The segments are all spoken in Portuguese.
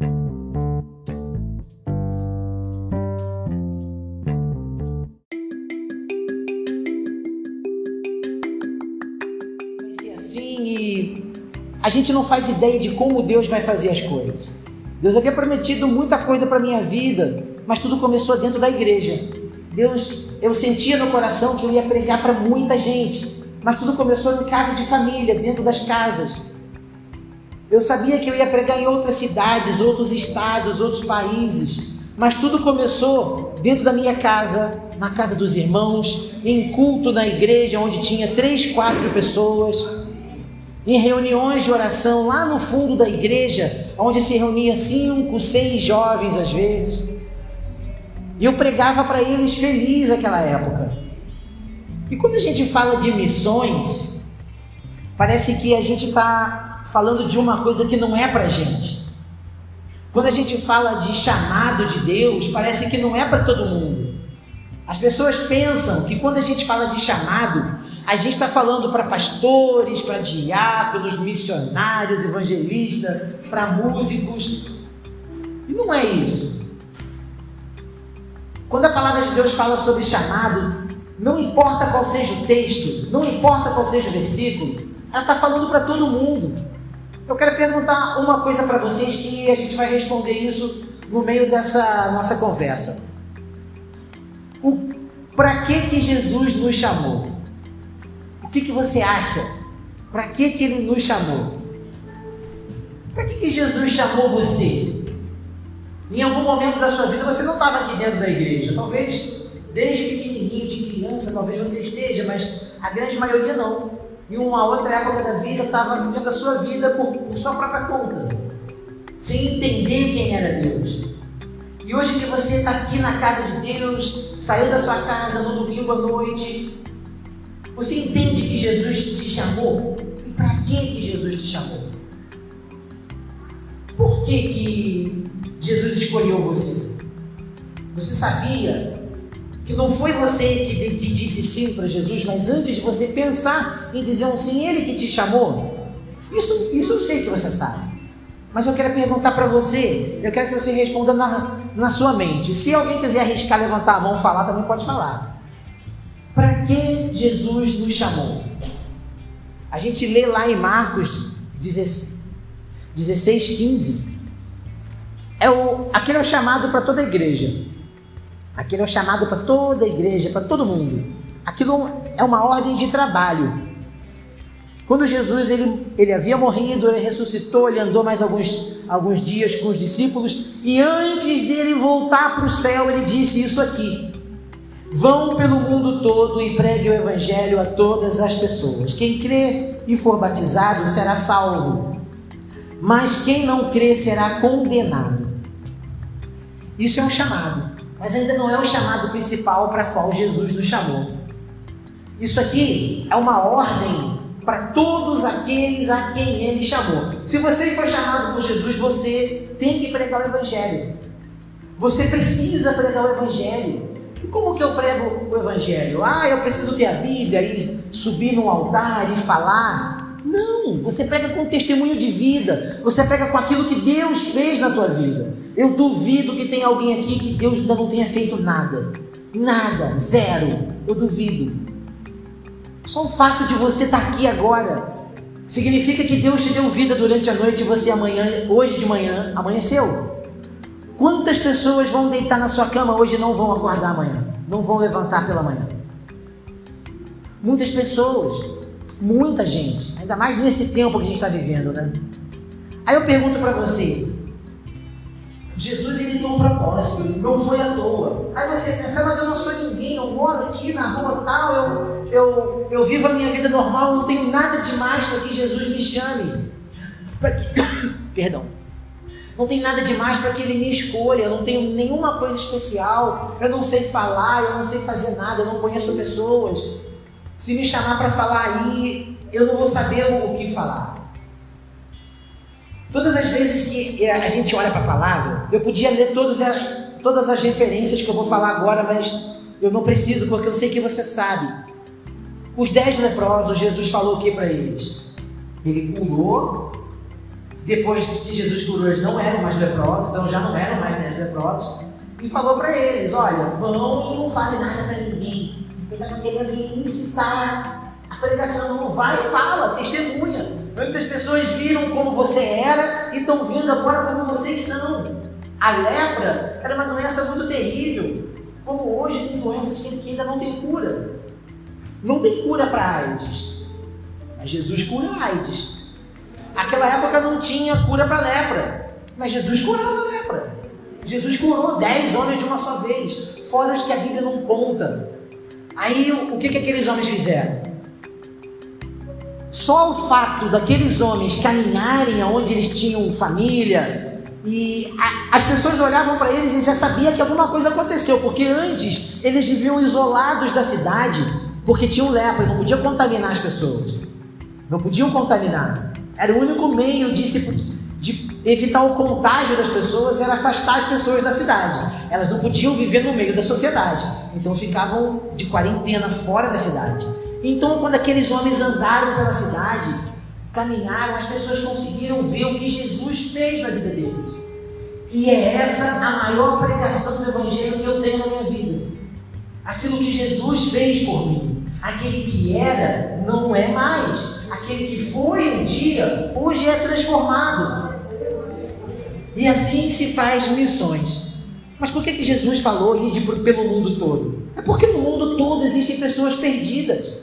Assim e a gente não faz ideia de como Deus vai fazer as coisas. Deus havia prometido muita coisa para minha vida, mas tudo começou dentro da igreja. Deus, eu sentia no coração que eu ia pregar para muita gente, mas tudo começou em casa de família, dentro das casas. Eu sabia que eu ia pregar em outras cidades, outros estados, outros países, mas tudo começou dentro da minha casa, na casa dos irmãos, em culto na igreja, onde tinha três, quatro pessoas, em reuniões de oração lá no fundo da igreja, onde se reunia cinco, seis jovens às vezes. E eu pregava para eles feliz naquela época. E quando a gente fala de missões, parece que a gente está falando de uma coisa que não é para gente. Quando a gente fala de chamado de Deus, parece que não é para todo mundo. As pessoas pensam que quando a gente fala de chamado, a gente está falando para pastores, para diáconos, missionários, evangelistas, para músicos. E não é isso. Quando a palavra de Deus fala sobre chamado, não importa qual seja o texto, não importa qual seja o versículo, ela está falando para todo mundo. Eu quero perguntar uma coisa para vocês e a gente vai responder isso no meio dessa nossa conversa. Para que que Jesus nos chamou? O que que você acha? Para que que ele nos chamou? Para que que Jesus chamou você? Em algum momento da sua vida você não estava aqui dentro da igreja. Talvez desde pequenininho, de criança, talvez você esteja, mas a grande maioria não. Em uma outra época da vida estava vivendo a sua vida por, por sua própria conta, sem entender quem era Deus. E hoje que você está aqui na casa de Deus, saiu da sua casa no domingo à noite, você entende que Jesus te chamou? E para que que Jesus te chamou? Por que que Jesus escolheu você. Você sabia que não foi você que, que disse sim para Jesus, mas antes de você pensar em dizer um sim, Ele que te chamou? Isso, isso eu sei que você sabe. Mas eu quero perguntar para você, eu quero que você responda na, na sua mente. Se alguém quiser arriscar, levantar a mão e falar, também pode falar. Para que Jesus nos chamou? A gente lê lá em Marcos 16, 16 15 é o, aquele é o chamado para toda a igreja. Aquele é o chamado para toda a igreja, para todo mundo. Aquilo é uma ordem de trabalho. Quando Jesus ele, ele havia morrido, ele ressuscitou, ele andou mais alguns, alguns dias com os discípulos, e antes dele voltar para o céu, ele disse isso aqui: Vão pelo mundo todo e pregue o evangelho a todas as pessoas. Quem crê e for batizado será salvo, mas quem não crê será condenado. Isso é um chamado, mas ainda não é o chamado principal para qual Jesus nos chamou. Isso aqui é uma ordem para todos aqueles a quem ele chamou. Se você foi chamado por Jesus, você tem que pregar o Evangelho. Você precisa pregar o Evangelho. E como que eu prego o Evangelho? Ah, eu preciso ter a Bíblia e subir num altar e falar. Não, você prega com testemunho de vida, você prega com aquilo que Deus fez na tua vida. Eu duvido que tenha alguém aqui que Deus ainda não tenha feito nada. Nada, zero. Eu duvido. Só o fato de você estar aqui agora significa que Deus te deu vida durante a noite e você amanhã, hoje de manhã, amanheceu. Quantas pessoas vão deitar na sua cama hoje e não vão acordar amanhã? Não vão levantar pela manhã? Muitas pessoas. Muita gente, ainda mais nesse tempo que a gente está vivendo, né? Aí eu pergunto para você: Jesus ele tem um propósito, não foi à toa. Aí você pensa, mas eu não sou ninguém, eu moro aqui na rua tal, eu, eu, eu vivo a minha vida normal, não tenho nada demais para que Jesus me chame. Que... Perdão. Não tem nada demais para que ele me escolha, eu não tenho nenhuma coisa especial, eu não sei falar, eu não sei fazer nada, eu não conheço pessoas. Se me chamar para falar aí, eu não vou saber o que falar. Todas as vezes que a gente olha para a palavra, eu podia ler todas, todas as referências que eu vou falar agora, mas eu não preciso, porque eu sei que você sabe. Os dez leprosos, Jesus falou o que para eles? Ele curou, depois que Jesus curou, eles não eram mais leprosos, então já não eram mais né, leprosos, e falou para eles: Olha, vão e não fale nada para ninguém. Eles estavam querendo incitar pregação, não vai e fala, testemunha. Antes as pessoas viram como você era e estão vendo agora como vocês são. A lepra era uma doença muito terrível, como hoje tem doenças que ainda não tem cura. Não tem cura para AIDS, mas Jesus cura AIDS. Aquela época não tinha cura para lepra, mas Jesus curava a lepra. Jesus curou dez homens de uma só vez, fora os que a Bíblia não conta. Aí o que, que aqueles homens fizeram? Só o fato daqueles homens caminharem aonde eles tinham família e a, as pessoas olhavam para eles e já sabia que alguma coisa aconteceu, porque antes eles viviam isolados da cidade, porque tinham lepra e não podiam contaminar as pessoas. Não podiam contaminar. Era o único meio de, se, de evitar o contágio das pessoas, era afastar as pessoas da cidade. Elas não podiam viver no meio da sociedade. Então ficavam de quarentena fora da cidade. Então, quando aqueles homens andaram pela cidade, caminharam, as pessoas conseguiram ver o que Jesus fez na vida deles. E é essa a maior pregação do Evangelho que eu tenho na minha vida. Aquilo que Jesus fez por mim. Aquele que era, não é mais aquele que foi um dia, hoje é transformado. E assim se faz missões. Mas por que, que Jesus falou ir pelo mundo todo? É porque no mundo todo existem pessoas perdidas.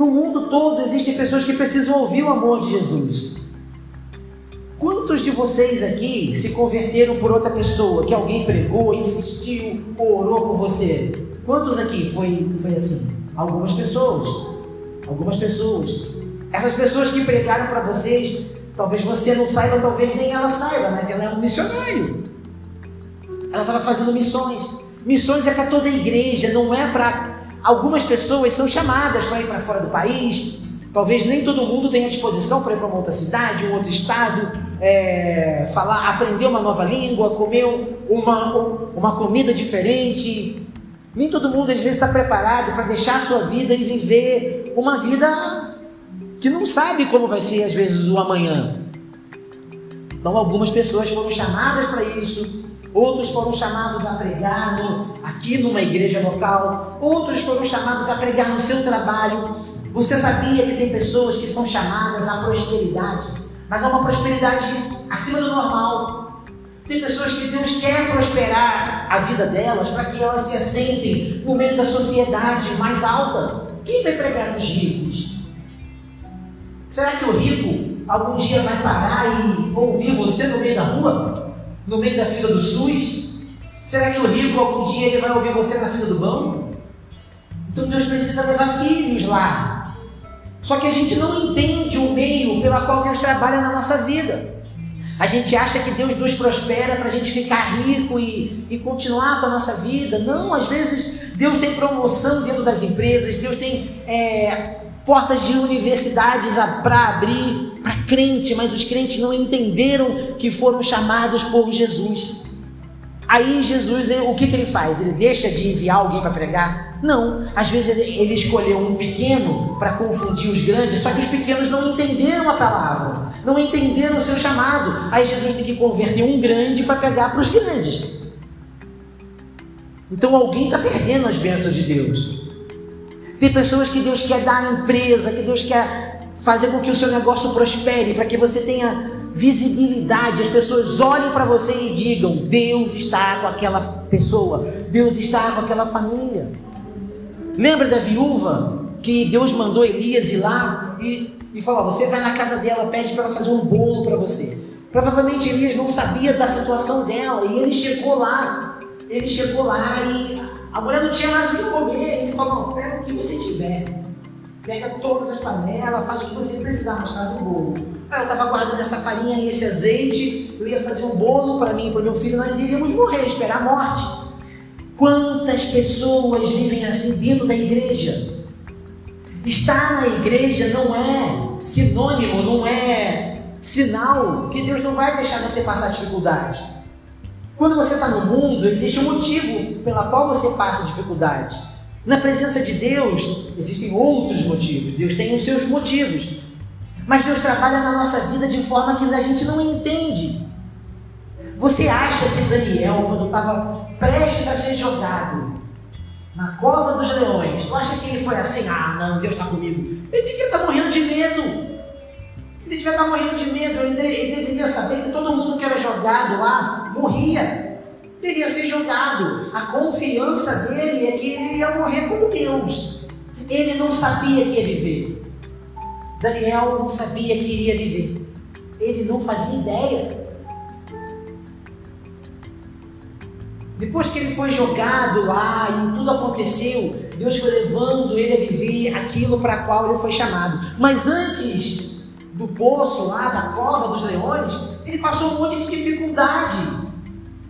No mundo todo existem pessoas que precisam ouvir o amor de Jesus. Quantos de vocês aqui se converteram por outra pessoa, que alguém pregou, insistiu, orou por você? Quantos aqui foi, foi assim? Algumas pessoas. Algumas pessoas. Essas pessoas que pregaram para vocês, talvez você não saiba, talvez nem ela saiba, mas ela é um missionário. Ela estava fazendo missões. Missões é para toda a igreja, não é para. Algumas pessoas são chamadas para ir para fora do país. Talvez nem todo mundo tenha disposição para ir para uma outra cidade, um outro estado, é, falar, aprender uma nova língua, comer uma, uma comida diferente. Nem todo mundo às vezes está preparado para deixar a sua vida e viver uma vida que não sabe como vai ser às vezes o amanhã. Então algumas pessoas foram chamadas para isso, outros foram chamados a pregar no, aqui numa igreja local, outros foram chamados a pregar no seu trabalho. Você sabia que tem pessoas que são chamadas à prosperidade, mas é uma prosperidade acima do normal. Tem pessoas que Deus quer prosperar a vida delas para que elas se assentem no meio da sociedade mais alta. Quem vai pregar nos ricos? Será que o rico algum dia vai parar e ouvir você no meio da rua? No meio da fila do SUS? Será que o rico algum dia ele vai ouvir você na fila do banco? Então Deus precisa levar filhos lá. Só que a gente não entende o meio pela qual Deus trabalha na nossa vida. A gente acha que Deus nos prospera para a gente ficar rico e, e continuar com a nossa vida. Não, às vezes Deus tem promoção dentro das empresas, Deus tem é, portas de universidades para abrir para crente, mas os crentes não entenderam que foram chamados por Jesus. Aí Jesus, o que, que ele faz? Ele deixa de enviar alguém para pregar? Não. Às vezes ele, ele escolheu um pequeno para confundir os grandes, só que os pequenos não entenderam a palavra, não entenderam o seu chamado. Aí Jesus tem que converter um grande para pegar para os grandes. Então alguém está perdendo as bênçãos de Deus. Tem pessoas que Deus quer dar a empresa, que Deus quer fazer com que o seu negócio prospere, para que você tenha visibilidade, as pessoas olhem para você e digam: Deus está com aquela pessoa, Deus está com aquela família. Lembra da viúva que Deus mandou Elias ir lá e, e falou: Você vai na casa dela, pede para ela fazer um bolo para você. Provavelmente Elias não sabia da situação dela e ele chegou lá. Ele chegou lá e a mulher não tinha mais o que comer. Ele falou: pega o que você tiver. Pega todas as panelas, faz o que você precisar, mas faz um bolo. Aí eu estava guardando essa farinha e esse azeite. Eu ia fazer um bolo para mim e para meu filho. Nós iríamos morrer, esperar a morte. Quantas pessoas vivem assim dentro da igreja? Estar na igreja não é sinônimo, não é sinal que Deus não vai deixar você passar dificuldade. Quando você está no mundo, existe um motivo pela qual você passa dificuldade. Na presença de Deus, existem outros motivos. Deus tem os seus motivos. Mas Deus trabalha na nossa vida de forma que a gente não entende. Você acha que Daniel, quando estava prestes a ser jogado na cova dos leões, tu acha que ele foi assim, ah não, Deus está comigo? Ele devia estar tá morrendo de medo. Ele devia estar tá morrendo de medo. Ele, deveria saber que todo mundo que era jogado lá morria. Teria ser jogado. A confiança dele é que ele ia morrer como Deus. Ele não sabia que ia viver. Daniel não sabia que iria viver. Ele não fazia ideia. Depois que ele foi jogado lá e tudo aconteceu, Deus foi levando ele a viver aquilo para qual ele foi chamado. Mas antes do poço lá, da cova dos leões, ele passou um monte de dificuldade.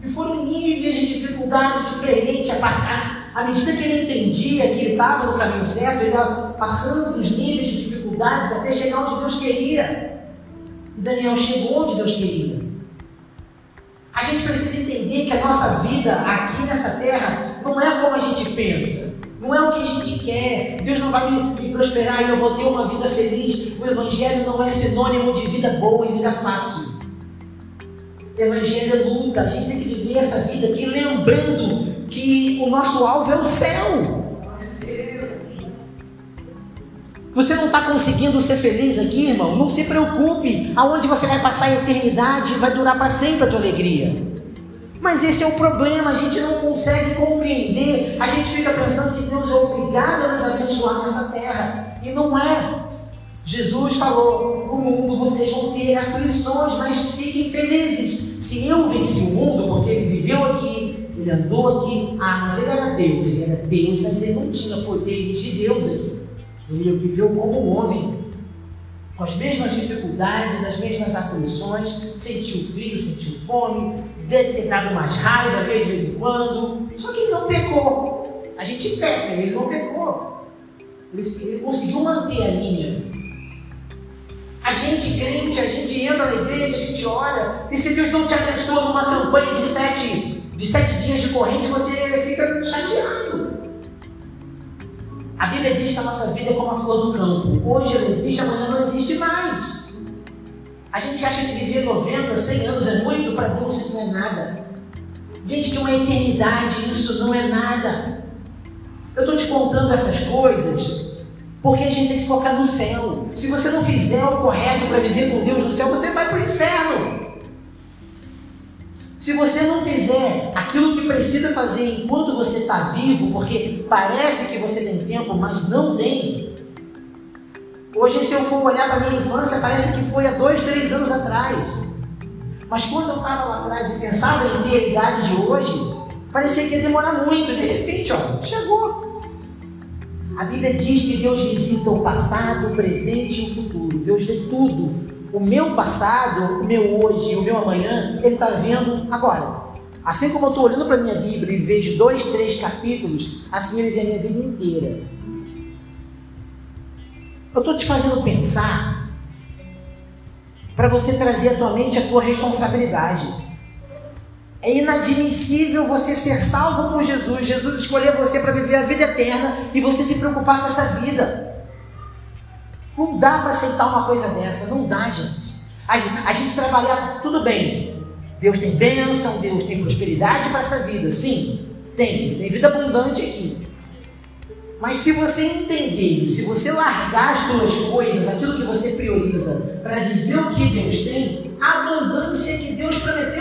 E foram níveis de dificuldade diferentes. À medida que ele entendia que ele estava no caminho certo, ele ia passando os níveis de dificuldades até chegar onde Deus queria. E Daniel chegou onde Deus queria. A gente precisa entender que a nossa vida aqui nessa terra não é como a gente pensa. Não é o que a gente quer. Deus não vai me prosperar e eu vou ter uma vida feliz. O Evangelho não é sinônimo de vida boa e vida fácil. Evangelho é luta. A gente tem que viver essa vida aqui lembrando que o nosso alvo é o céu. Você não está conseguindo ser feliz aqui, irmão? Não se preocupe. Aonde você vai passar a eternidade vai durar para sempre a tua alegria. Mas esse é o problema, a gente não consegue compreender. A gente fica pensando que Deus é obrigado a nos abençoar nessa terra. E não é. Jesus falou: no mundo vocês vão ter aflições, mas fiquem felizes. Se eu venci o mundo, porque ele viveu aqui, ele andou aqui, ah, mas ele era Deus, ele era Deus, mas ele não tinha poderes de Deus aqui. Ele viveu como um homem, com as mesmas dificuldades, as mesmas aflições, sentiu frio, sentiu fome, deve ter dado mais raiva de vez em quando, só que ele não pecou. A gente peca, ele não pecou. Ele conseguiu manter a linha. A gente crente, a gente entra na igreja, a gente ora, e se Deus não te abençoa numa campanha de sete, de sete dias de corrente, você fica chateado. A Bíblia diz que a nossa vida é como a flor do campo. Hoje ela existe, amanhã não existe mais. A gente acha que viver 90, 100 anos é muito, para Deus isso não é nada. Gente, de uma eternidade isso não é nada. Eu estou te contando essas coisas porque a gente tem que focar no céu. Se você não fizer o correto para viver com Deus no céu, você vai para o inferno. Se você não fizer aquilo que precisa fazer enquanto você está vivo, porque parece que você tem tempo, mas não tem. Hoje, se eu for olhar para a minha infância, parece que foi há dois, três anos atrás. Mas quando eu estava lá atrás e pensava em ter a idade de hoje, parecia que ia demorar muito. De repente, ó, chegou. A Bíblia diz que Deus visita o passado, o presente e o futuro. Deus vê tudo o meu passado, o meu hoje e o meu amanhã, ele está vendo agora. Assim como eu estou olhando para a minha Bíblia e vejo dois, três capítulos, assim ele vê a minha vida inteira. Eu estou te fazendo pensar para você trazer à tua mente a tua responsabilidade. É inadmissível você ser salvo por Jesus, Jesus escolher você para viver a vida eterna e você se preocupar com essa vida. Não dá para aceitar uma coisa dessa, não dá, gente. A, a gente trabalhar, tudo bem. Deus tem bênção, Deus tem prosperidade para essa vida, sim, tem, tem vida abundante aqui. Mas se você entender, se você largar as suas coisas, aquilo que você prioriza, para viver o que Deus tem, a abundância que Deus prometeu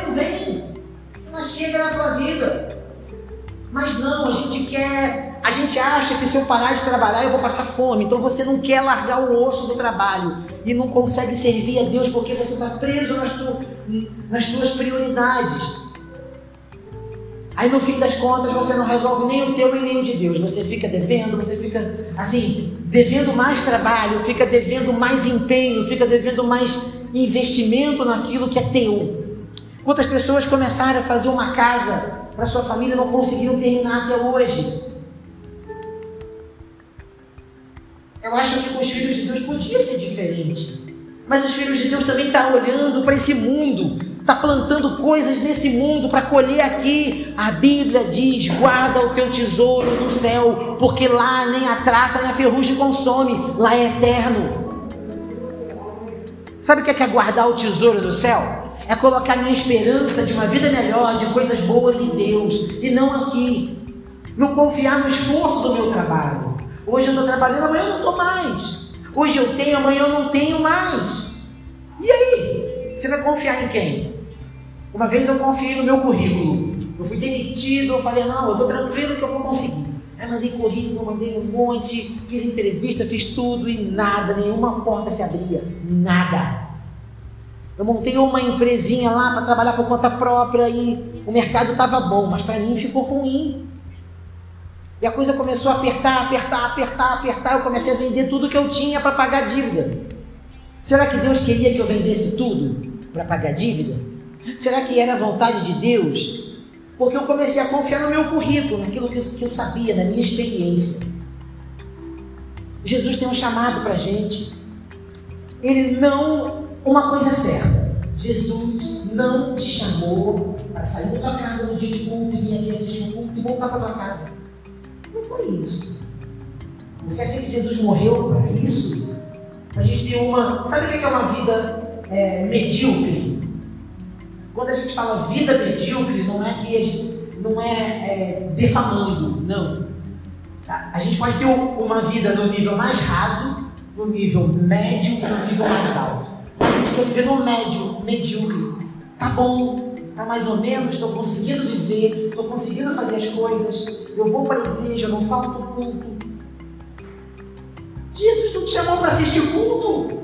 Mas não, a gente quer, a gente acha que se eu parar de trabalhar eu vou passar fome. Então você não quer largar o osso do trabalho e não consegue servir a Deus porque você está preso nas, tu, nas tuas prioridades. Aí no fim das contas você não resolve nem o teu e nem o de Deus. Você fica devendo, você fica assim, devendo mais trabalho, fica devendo mais empenho, fica devendo mais investimento naquilo que é teu. Quantas pessoas começaram a fazer uma casa para sua família não conseguiram terminar até hoje? Eu acho que com os filhos de Deus podia ser diferente. Mas os filhos de Deus também estão tá olhando para esse mundo, está plantando coisas nesse mundo para colher aqui. A Bíblia diz: guarda o teu tesouro no céu, porque lá nem a traça nem a ferrugem consome, lá é eterno. Sabe o que é, que é guardar o tesouro do céu? É colocar minha esperança de uma vida melhor, de coisas boas em Deus, e não aqui. Não confiar no esforço do meu trabalho. Hoje eu estou trabalhando, amanhã eu não estou mais. Hoje eu tenho, amanhã eu não tenho mais. E aí? Você vai confiar em quem? Uma vez eu confiei no meu currículo. Eu fui demitido, eu falei, não, eu estou tranquilo que eu vou conseguir. Aí mandei currículo, mandei um monte, fiz entrevista, fiz tudo e nada, nenhuma porta se abria. Nada. Eu montei uma empresinha lá para trabalhar por conta própria e o mercado estava bom, mas para mim ficou ruim. E a coisa começou a apertar, apertar, apertar, apertar. Eu comecei a vender tudo que eu tinha para pagar dívida. Será que Deus queria que eu vendesse tudo para pagar dívida? Será que era a vontade de Deus? Porque eu comecei a confiar no meu currículo, naquilo que eu, que eu sabia, na minha experiência. Jesus tem um chamado para gente. Ele não. Uma coisa é certa: Jesus não te chamou para sair da tua casa no dia de culto e vir aqui assistir um culto e voltar para tua casa. Não foi isso. Você acha que Jesus morreu para isso? A gente tem uma. Sabe o que é uma vida é, medíocre? Quando a gente fala vida medíocre, não é que a gente não é, é defamando, não. Tá? A gente pode ter uma vida no nível mais raso, no nível médio e no nível mais alto. Quer viver no médio, medíocre. Tá bom, tá mais ou menos, estou conseguindo viver, estou conseguindo fazer as coisas, eu vou para a igreja, não falto culto. Jesus não te chamou para assistir culto.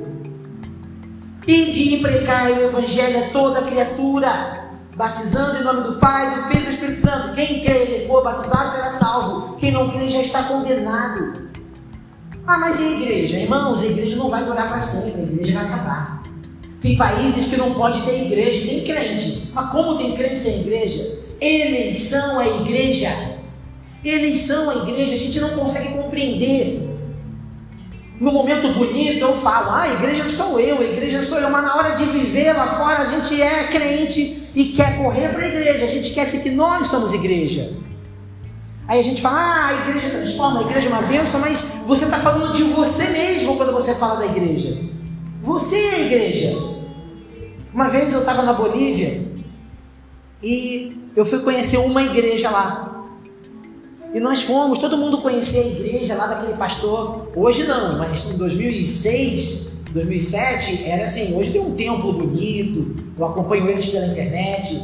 Ide e pregai o evangelho a toda criatura, batizando em nome do Pai, do Filho e do Espírito Santo. Quem crê e for batizado será salvo. Quem não crê já está condenado. Ah, mas e a igreja? Irmãos, a igreja não vai durar para sempre, a igreja vai acabar. Tem países que não pode ter igreja, tem crente. Mas como tem crente sem igreja? Eleição à igreja. Eleição à igreja, a gente não consegue compreender. No momento bonito eu falo, ah, a igreja sou eu, a igreja sou eu, mas na hora de viver lá fora a gente é crente e quer correr para a igreja, a gente esquece que nós somos igreja. Aí a gente fala, ah, a igreja transforma, a igreja é uma bênção, mas você está falando de você mesmo quando você fala da igreja. Você é a igreja. Uma vez eu estava na Bolívia e eu fui conhecer uma igreja lá. E nós fomos, todo mundo conhecia a igreja lá daquele pastor. Hoje não, mas em 2006, 2007 era assim. Hoje tem um templo bonito. Eu acompanho eles pela internet.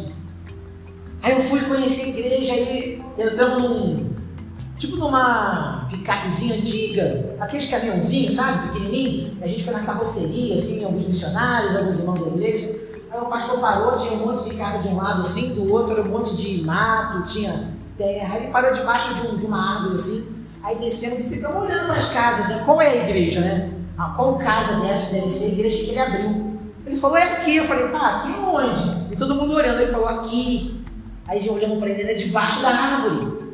Aí eu fui conhecer a igreja e entramos num, tipo numa picapezinha antiga, aqueles caminhãozinhos, sabe, pequenininho. A gente foi na carroceria, assim, alguns missionários, alguns irmãos da igreja. Aí o pastor parou, tinha um monte de casa de um lado assim, do outro era um monte de mato, tinha terra. Aí ele parou debaixo de, um, de uma árvore assim. Aí descemos e ficamos olhando as casas, né? Qual é a igreja, né? Ah, qual casa dessas deve ser a igreja que ele abriu? Ele falou, é aqui. Eu falei, tá, aqui onde? E todo mundo olhando. Ele falou, aqui. Aí já olhamos para ele, é debaixo da árvore.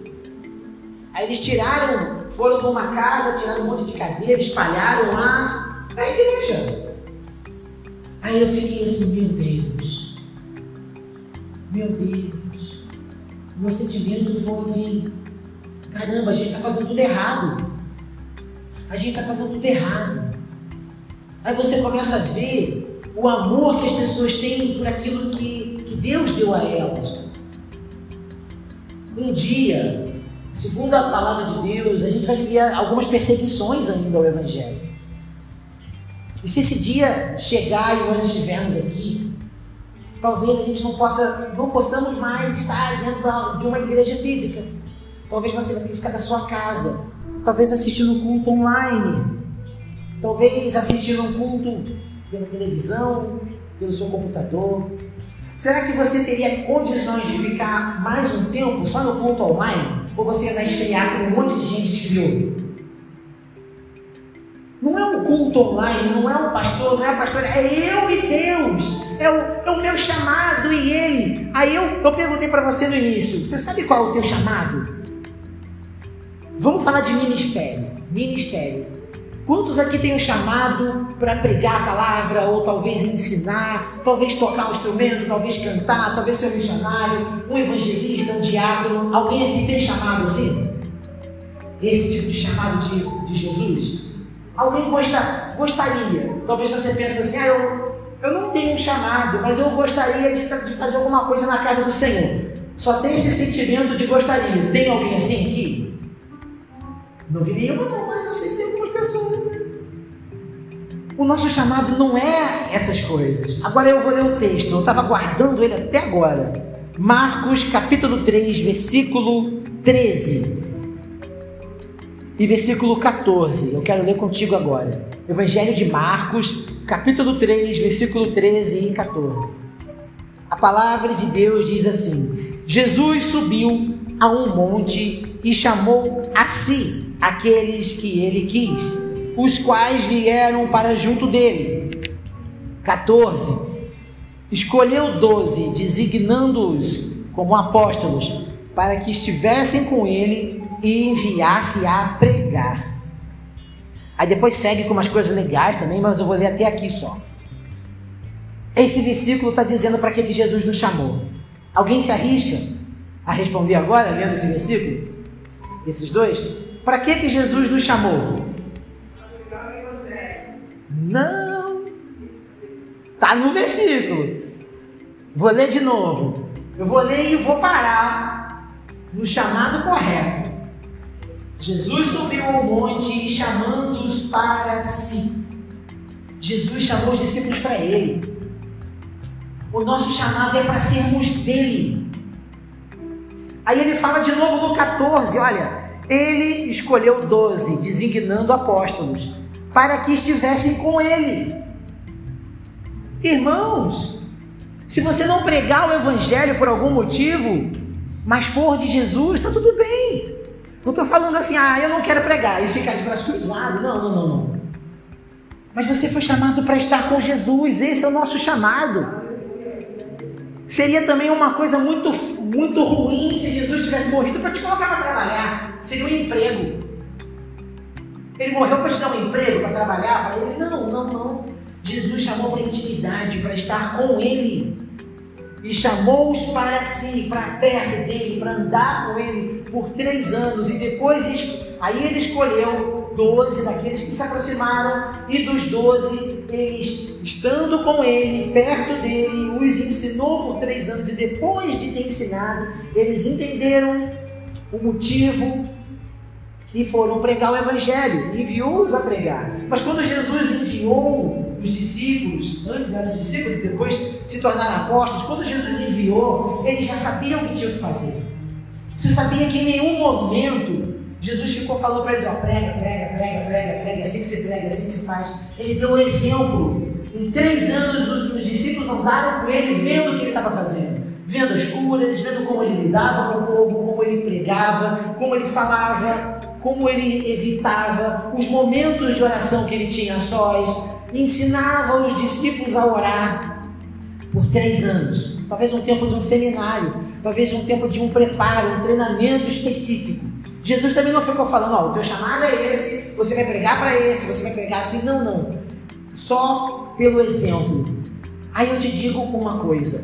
Aí eles tiraram, foram para uma casa, tiraram um monte de cadeira, espalharam lá. A igreja. Aí eu fiquei assim, meu Deus. Meu Deus meu sentimento foi de: caramba, a gente está fazendo tudo errado. A gente está fazendo tudo errado. Aí você começa a ver o amor que as pessoas têm por aquilo que, que Deus deu a elas. Um dia, segundo a palavra de Deus, a gente vai viver algumas perseguições ainda ao Evangelho. E se esse dia chegar e nós estivermos aqui, Talvez a gente não possa, não possamos mais estar dentro de uma igreja física. Talvez você vai ter que ficar da sua casa. Talvez assistindo um culto online. Talvez assistindo um culto pela televisão, pelo seu computador. Será que você teria condições de ficar mais um tempo só no culto online? Ou você vai esfriar como um monte de gente esfriou? Não é um culto online, não é um pastor, não é a pastora, é eu e Deus é o, é o meu chamado e ele. Aí eu, eu perguntei para você no início: você sabe qual é o teu chamado? Vamos falar de ministério. Ministério. Quantos aqui têm um chamado para pregar a palavra, ou talvez ensinar, talvez tocar um instrumento, talvez cantar, talvez ser um missionário, um evangelista, um diácono? Alguém aqui tem chamado assim? Esse tipo de chamado de, de Jesus? Alguém gosta, gostaria? Talvez você pense assim, ah, eu, eu não tenho um chamado, mas eu gostaria de, de fazer alguma coisa na casa do Senhor. Só tem esse sentimento de gostaria. Tem alguém assim aqui? Não vi nenhuma, mas eu sei que tem algumas pessoas. Né? O nosso chamado não é essas coisas. Agora eu vou ler o texto, eu estava guardando ele até agora. Marcos capítulo 3, versículo 13 e versículo 14. Eu quero ler contigo agora. Evangelho de Marcos, capítulo 3, versículo 13 e 14. A palavra de Deus diz assim: Jesus subiu a um monte e chamou a si aqueles que ele quis, os quais vieram para junto dele. 14 escolheu doze, designando-os como apóstolos, para que estivessem com ele e enviasse a pregar. Aí depois segue com umas coisas legais também, mas eu vou ler até aqui só. Esse versículo está dizendo para que, que Jesus nos chamou. Alguém se arrisca a responder agora, lendo esse versículo? Esses dois? Para que, que Jesus nos chamou? Não! Está no versículo. Vou ler de novo. Eu vou ler e vou parar no chamado correto. Jesus subiu ao monte e chamando-os para si. Jesus chamou os discípulos para ele. O nosso chamado é para sermos dele. Aí ele fala de novo no 14, olha, ele escolheu doze, designando apóstolos, para que estivessem com ele. Irmãos, se você não pregar o Evangelho por algum motivo, mas for de Jesus, está tudo bem. Não estou falando assim, ah, eu não quero pregar e ficar de braço cruzado. Não, não, não, não. Mas você foi chamado para estar com Jesus, esse é o nosso chamado. Seria também uma coisa muito, muito ruim se Jesus tivesse morrido para te colocar para trabalhar. Seria um emprego. Ele morreu para te dar um emprego, para trabalhar para ele? Não, não, não. Jesus chamou para intimidade, para estar com Ele. E chamou-os para si, para perto dele, para andar com ele por três anos. E depois, aí ele escolheu doze daqueles que se aproximaram. E dos doze, eles, estando com ele, perto dele, os ensinou por três anos. E depois de ter ensinado, eles entenderam o motivo e foram pregar o Evangelho. Enviou-os a pregar. Mas quando Jesus enviou os discípulos, antes eram discípulos e depois se tornaram apóstolos, quando Jesus enviou, eles já sabiam o que tinham que fazer. Você sabia que em nenhum momento Jesus ficou falando para eles, ó, prega, prega, prega, prega, prega, assim que se prega, assim que se faz. Ele deu um exemplo. Em três anos os, os discípulos andaram com ele vendo o que ele estava fazendo. Vendo as curas, vendo como ele lidava com o povo, como ele pregava, como ele falava, como ele evitava os momentos de oração que ele tinha a sós, ensinava os discípulos a orar por três anos. Talvez um tempo de um seminário, talvez um tempo de um preparo, um treinamento específico. Jesus também não ficou falando, ó, o teu chamado é esse, você vai pregar para esse, você vai pregar assim. Não, não. Só pelo exemplo. Aí eu te digo uma coisa: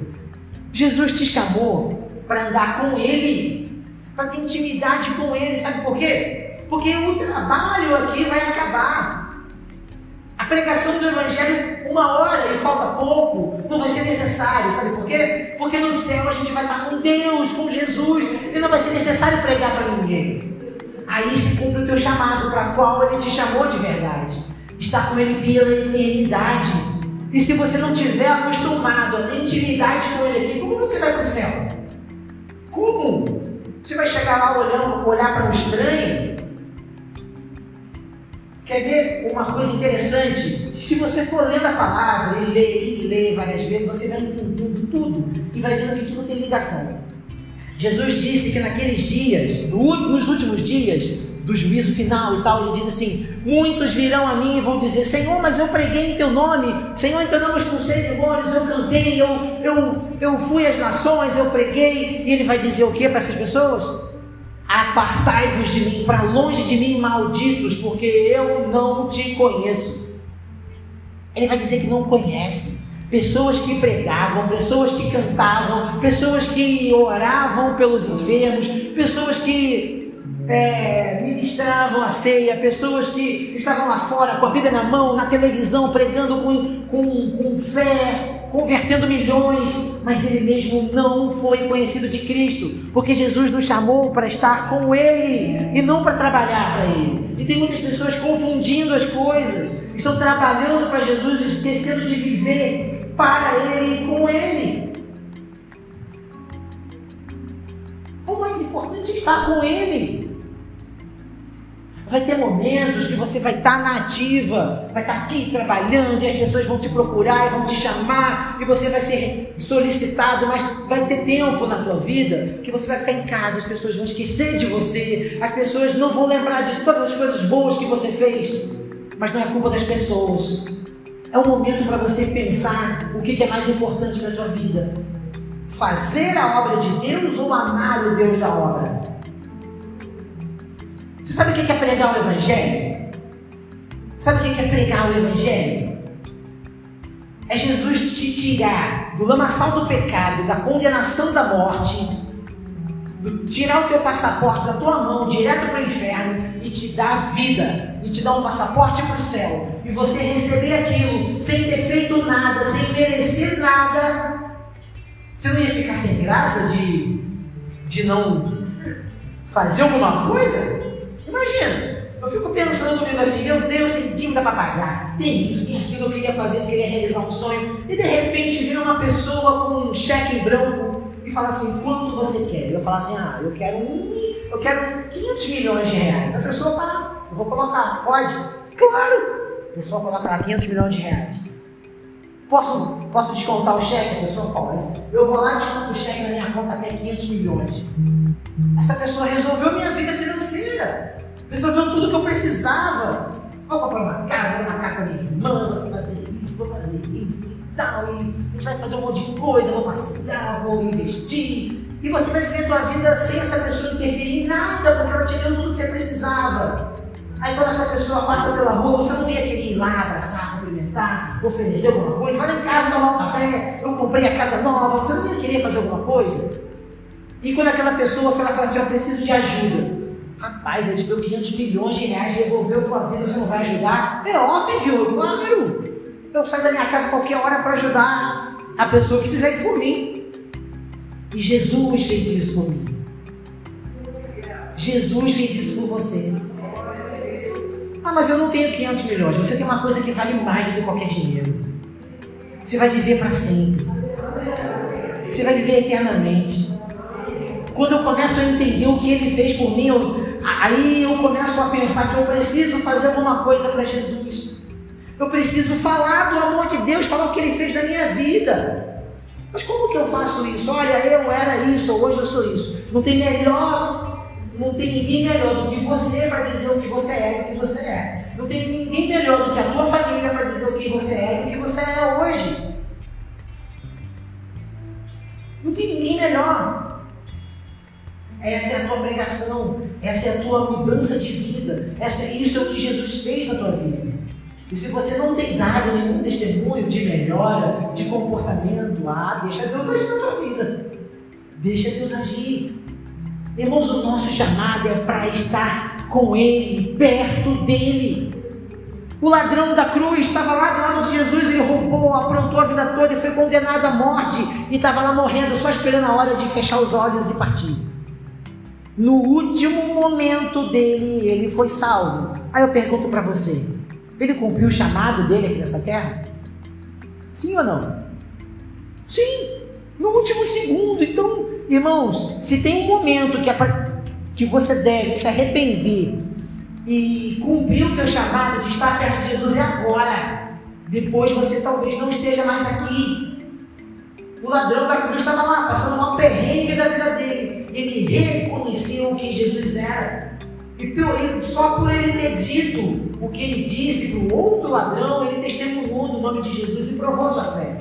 Jesus te chamou para andar com Ele, para ter intimidade com Ele, sabe por quê? Porque o trabalho aqui vai acabar. A pregação do Evangelho, uma hora e falta pouco, não vai ser necessário. Sabe por quê? Porque no céu a gente vai estar com Deus, com Jesus, e não vai ser necessário pregar para ninguém. Aí se cumpre o teu chamado, para qual Ele te chamou de verdade. Estar com Ele pela eternidade. E se você não tiver acostumado a ter intimidade com Ele aqui, como você vai para o céu? Como? Você vai chegar lá olhando, olhar para um estranho Quer ver uma coisa interessante? Se você for lendo a palavra e ler e ler várias vezes, você vai entendendo tudo e vai vendo que tudo tem ligação. Jesus disse que naqueles dias, nos últimos dias do juízo final e tal, ele diz assim: Muitos virão a mim e vão dizer: Senhor, mas eu preguei em teu nome, Senhor, então não expulsei demônios, eu cantei, eu, eu, eu fui às nações, eu preguei. E ele vai dizer o que para essas pessoas? Apartai-vos de mim, para longe de mim, malditos, porque eu não te conheço. Ele vai dizer que não conhece. Pessoas que pregavam, pessoas que cantavam, pessoas que oravam pelos enfermos, pessoas que é, ministravam a ceia, pessoas que estavam lá fora com a Bíblia na mão, na televisão, pregando com, com, com fé, convertendo milhões, mas ele mesmo não foi conhecido de Cristo, porque Jesus nos chamou para estar com Ele e não para trabalhar para Ele. E tem muitas pessoas confundindo as coisas, estão trabalhando para Jesus, esquecendo de viver para Ele e com Ele. O mais importante é estar com Ele. Vai ter momentos que você vai estar na ativa, vai estar aqui trabalhando e as pessoas vão te procurar e vão te chamar e você vai ser solicitado, mas vai ter tempo na tua vida que você vai ficar em casa, as pessoas vão esquecer de você, as pessoas não vão lembrar de todas as coisas boas que você fez, mas não é culpa das pessoas. É um momento para você pensar o que é mais importante para a tua vida: fazer a obra de Deus ou amar o Deus da obra? Você sabe o que é pregar o Evangelho? Sabe o que é pregar o Evangelho? É Jesus te tirar do lamaçal do pecado, da condenação da morte, tirar o teu passaporte da tua mão direto para o inferno e te dar vida, e te dar um passaporte para o céu, e você receber aquilo sem ter feito nada, sem merecer nada, você não ia ficar sem graça de, de não fazer alguma coisa? Imagina, eu fico pensando comigo assim, meu Deus, tem dívida para pagar, tem isso, tem aquilo, eu queria fazer isso, queria realizar um sonho, e de repente vira uma pessoa com um cheque em branco e fala assim, quanto você quer? Eu falo assim, ah, eu quero um, eu quero 500 milhões de reais. A pessoa tá, eu vou colocar, pode? Claro! A pessoa coloca lá 500 milhões de reais. Posso, posso descontar o cheque? A pessoa pode. Eu vou lá e desconto o cheque na minha conta até 500 milhões. Essa pessoa resolveu minha vida financeira resolveu tudo que eu precisava. Vou comprar uma casa, vou marcar com a minha irmã, vou fazer isso, vou fazer isso e tal. E a gente vai fazer um monte de coisa, vou passear, vou investir. E você vai viver a tua vida sem essa pessoa interferir em nada, porque ela te deu tudo que você precisava. Aí quando essa pessoa passa pela rua, você não ia querer ir lá abraçar, cumprimentar, oferecer alguma coisa. Vai em casa tomar um café, eu comprei a casa nova, você não ia querer fazer alguma coisa? E quando aquela pessoa, se ela fala assim, eu preciso de ajuda, Rapaz, ele te deu 500 milhões de reais, resolveu tua vida, você não vai ajudar? É óbvio, claro. Eu saio da minha casa qualquer hora para ajudar a pessoa que fizer isso por mim. E Jesus fez isso por mim. Jesus fez isso por você. Ah, mas eu não tenho 500 milhões. Você tem uma coisa que vale mais do que qualquer dinheiro. Você vai viver para sempre. Você vai viver eternamente. Quando eu começo a entender o que ele fez por mim, eu, Aí eu começo a pensar que eu preciso fazer alguma coisa para Jesus. Eu preciso falar do amor de Deus, falar o que Ele fez na minha vida. Mas como que eu faço isso? Olha, eu era isso, hoje eu sou isso. Não tem melhor, não tem ninguém melhor do que você para dizer o que você é e o que você é. Não tem ninguém melhor do que a tua família para dizer o que você é e o que você é hoje. Não tem ninguém melhor. Essa é a tua pregação, essa é a tua mudança de vida, essa, isso é o que Jesus fez na tua vida. E se você não tem dado nenhum testemunho de melhora, de comportamento, ah, deixa Deus agir na tua vida. Deixa Deus agir. Irmãos, o nosso chamado é para estar com Ele, perto dEle. O ladrão da cruz estava lá do lado de Jesus, ele roubou, aprontou a vida toda e foi condenado à morte. E estava lá morrendo, só esperando a hora de fechar os olhos e partir. No último momento dele, ele foi salvo. Aí eu pergunto para você: ele cumpriu o chamado dele aqui nessa terra? Sim ou não? Sim, no último segundo. Então, irmãos, se tem um momento que, é pra, que você deve se arrepender e cumprir o teu chamado de estar perto de Jesus, é agora. Depois você talvez não esteja mais aqui. O ladrão da cruz estava lá, passando uma perrengue da vida dele. Ele reconheceu quem Jesus era. E só por ele ter dito o que ele disse para o outro ladrão, ele testemunhou no nome de Jesus e provou sua fé.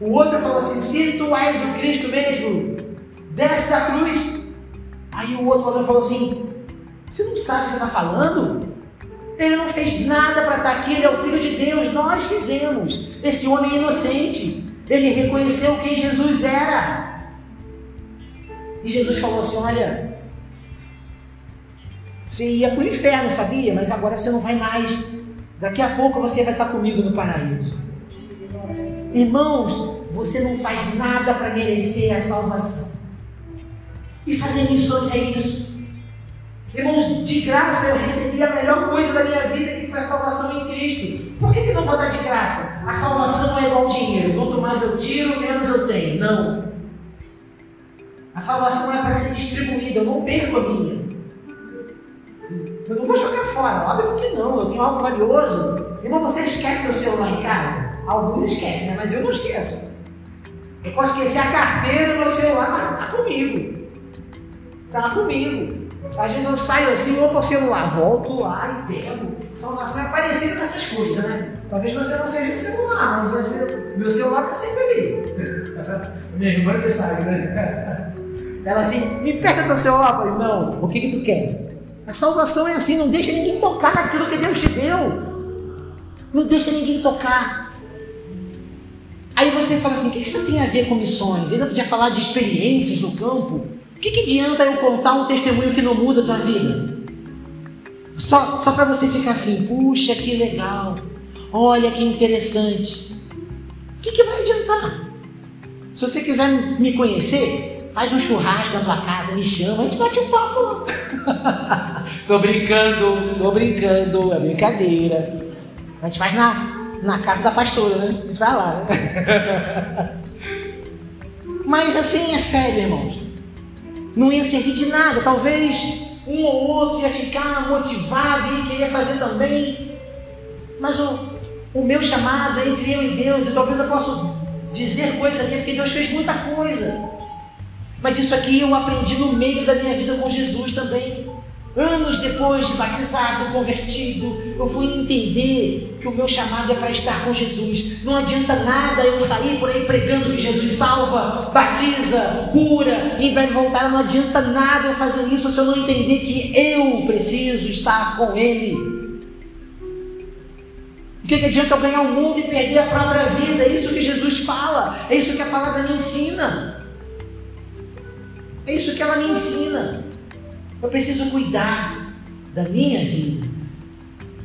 O outro falou assim: Se tu és o Cristo mesmo, desce da cruz. Aí o outro ladrão falou assim: Você não sabe o que você está falando? Ele não fez nada para estar aqui, ele é o Filho de Deus, nós fizemos. Esse homem é inocente. Ele reconheceu quem Jesus era. E Jesus falou assim: Olha, Você ia para o inferno, sabia? Mas agora você não vai mais. Daqui a pouco você vai estar comigo no paraíso. Irmãos, você não faz nada para merecer a salvação. E fazer missões é isso. Irmãos, de graça eu recebi a melhor coisa da minha vida, que foi a salvação em Cristo. Por que, que não vou dar de graça? A salvação não é igual ao dinheiro. Quanto mais eu tiro, menos eu tenho. Não. A salvação é para ser distribuída. Eu não perco a minha. Eu não vou jogar fora. Óbvio que não. Eu tenho algo valioso. Irmão, você esquece seu celular em casa? Alguns esquecem, né? Mas eu não esqueço. Eu posso esquecer a carteira, meu celular está tá comigo. Está comigo. Às vezes eu saio assim, vou para o celular, volto lá e pego. A salvação é parecida com essas coisas, né? Talvez você não seja o celular, mas vezes meu celular está sempre ali. Minha irmã que sabe, né? Ela assim, me presta teu celular. Eu falei, não, o que, que tu quer? A salvação é assim, não deixa ninguém tocar naquilo que Deus te deu. Não deixa ninguém tocar. Aí você fala assim, o que isso tem a ver com missões? Ainda podia falar de experiências no campo. O que, que adianta eu contar um testemunho que não muda a tua vida? Só, só para você ficar assim, puxa, que legal. Olha que interessante. O que, que vai adiantar? Se você quiser me conhecer, faz um churrasco na tua casa, me chama, a gente bate um papo lá. tô brincando, tô brincando, é brincadeira. A gente faz na, na casa da pastora, né? A gente vai lá. Né? Mas assim é sério, irmãos não ia servir de nada. Talvez um ou outro ia ficar motivado e querer fazer também. Mas o, o meu chamado é entre eu e Deus, e talvez eu possa dizer coisa aqui, porque Deus fez muita coisa. Mas isso aqui eu aprendi no meio da minha vida com Jesus também. Anos depois de batizado, convertido, eu fui entender que o meu chamado é para estar com Jesus. Não adianta nada eu sair por aí pregando que Jesus salva, batiza, cura, em breve voltar. Não adianta nada eu fazer isso se eu não entender que eu preciso estar com Ele. O que, que adianta eu ganhar o mundo e perder a própria vida? É isso que Jesus fala, é isso que a palavra me ensina. É isso que ela me ensina. Eu preciso cuidar da minha vida.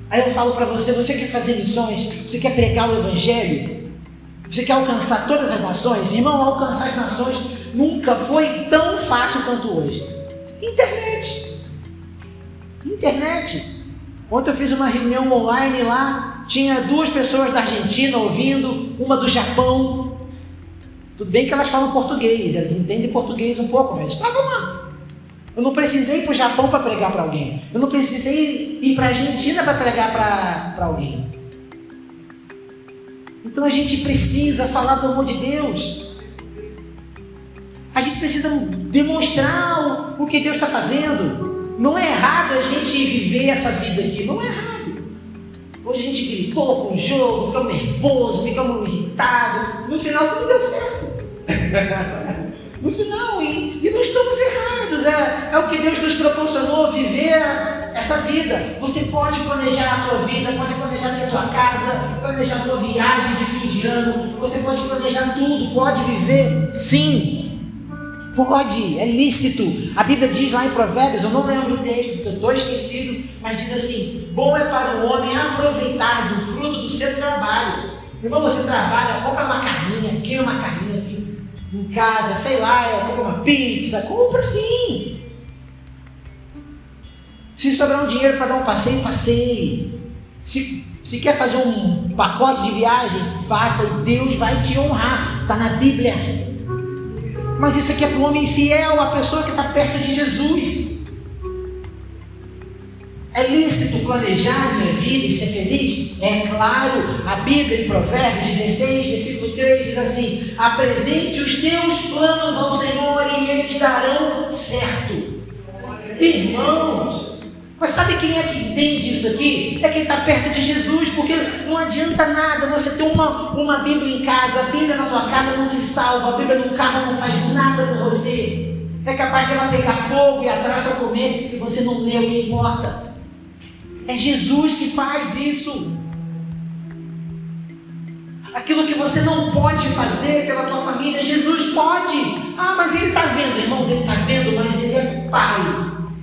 Aí eu falo para você: você quer fazer missões? Você quer pregar o Evangelho? Você quer alcançar todas as nações? Irmão, alcançar as nações nunca foi tão fácil quanto hoje. Internet. Internet. Ontem eu fiz uma reunião online lá, tinha duas pessoas da Argentina ouvindo, uma do Japão. Tudo bem que elas falam português, elas entendem português um pouco, mas estavam lá. Eu não precisei ir para o Japão para pregar para alguém. Eu não precisei ir para a Argentina para pregar para alguém. Então a gente precisa falar do amor de Deus. A gente precisa demonstrar o, que Deus está fazendo. Não é errado a gente viver essa vida aqui. Não é errado. Hoje a gente gritou com o jogo, ficamos nervosos, ficamos irritados. No final tudo deu certo. no final, e, e não estamos errados. É, é o que Deus nos proporcionou viver essa vida. Você pode planejar a tua vida, pode planejar a tua casa, planejar a tua viagem de fim de ano, você pode planejar tudo, pode viver sim. Pode, é lícito. A Bíblia diz lá em Provérbios, eu não lembro o texto, porque eu estou esquecido, mas diz assim: bom é para o homem aproveitar do fruto do seu trabalho. Irmão, você trabalha, compra uma carninha, queima uma carninha, em casa, sei lá, compra uma pizza, compra sim. Se sobrar um dinheiro para dar um passeio, passeie. Se, se quer fazer um pacote de viagem, faça e Deus vai te honrar. Está na Bíblia. Mas isso aqui é para o homem fiel, a pessoa que está perto de Jesus. É lícito planejar minha vida e ser feliz? É claro, a Bíblia em Provérbios 16, versículo 3 diz assim: Apresente os teus planos ao Senhor e eles darão certo. Irmãos, mas sabe quem é que entende isso aqui? É quem está perto de Jesus, porque não adianta nada você ter uma, uma Bíblia em casa, a Bíblia na tua casa não te salva, a Bíblia no carro não faz nada por você. É capaz dela pegar fogo e a traça comer e você não lê o que importa. É Jesus que faz isso. Aquilo que você não pode fazer pela tua família, Jesus pode. Ah, mas ele está vendo, irmãos, ele está vendo, mas ele é pai.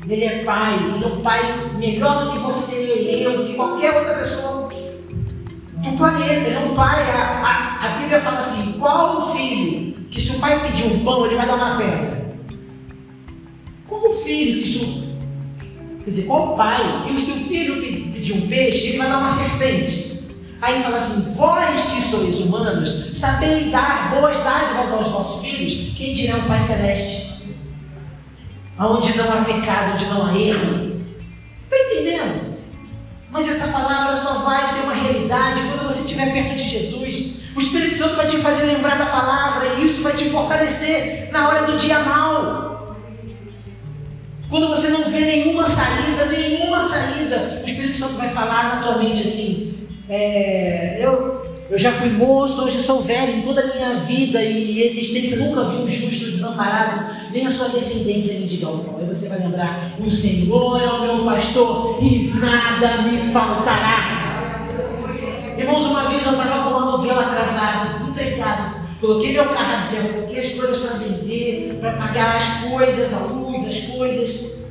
Ele é pai, ele é um pai melhor do que você, eu, do que qualquer outra pessoa do planeta. Ele é um pai. A, a, a Bíblia fala assim: qual o filho que se o pai pedir um pão, ele vai dar uma pedra? Qual o filho que se o. Quer dizer, qual pai que o filho pedir um peixe, ele vai dar uma serpente? Aí fala assim: vós que sois humanos, sabei dar boas dádivas aos vossos filhos, quem dirá o Pai Celeste? Onde não há pecado, onde não há erro. Está entendendo? Mas essa palavra só vai ser uma realidade quando você estiver perto de Jesus. O Espírito Santo vai te fazer lembrar da palavra e isso vai te fortalecer na hora do dia mal. Quando você não vê nenhuma saída, nenhuma saída, o Espírito Santo vai falar na tua mente assim: é, eu, eu já fui moço, hoje sou velho, em toda a minha vida e existência nunca vi um justo desamparado, nem a sua descendência me diga o Aí você vai lembrar: o Senhor é o meu pastor e nada me faltará. Irmãos, uma vez eu estava com um aluguel atrasado, desempregado. Coloquei meu carro à venda, coloquei as coisas para vender, para pagar as coisas, a luz, as coisas.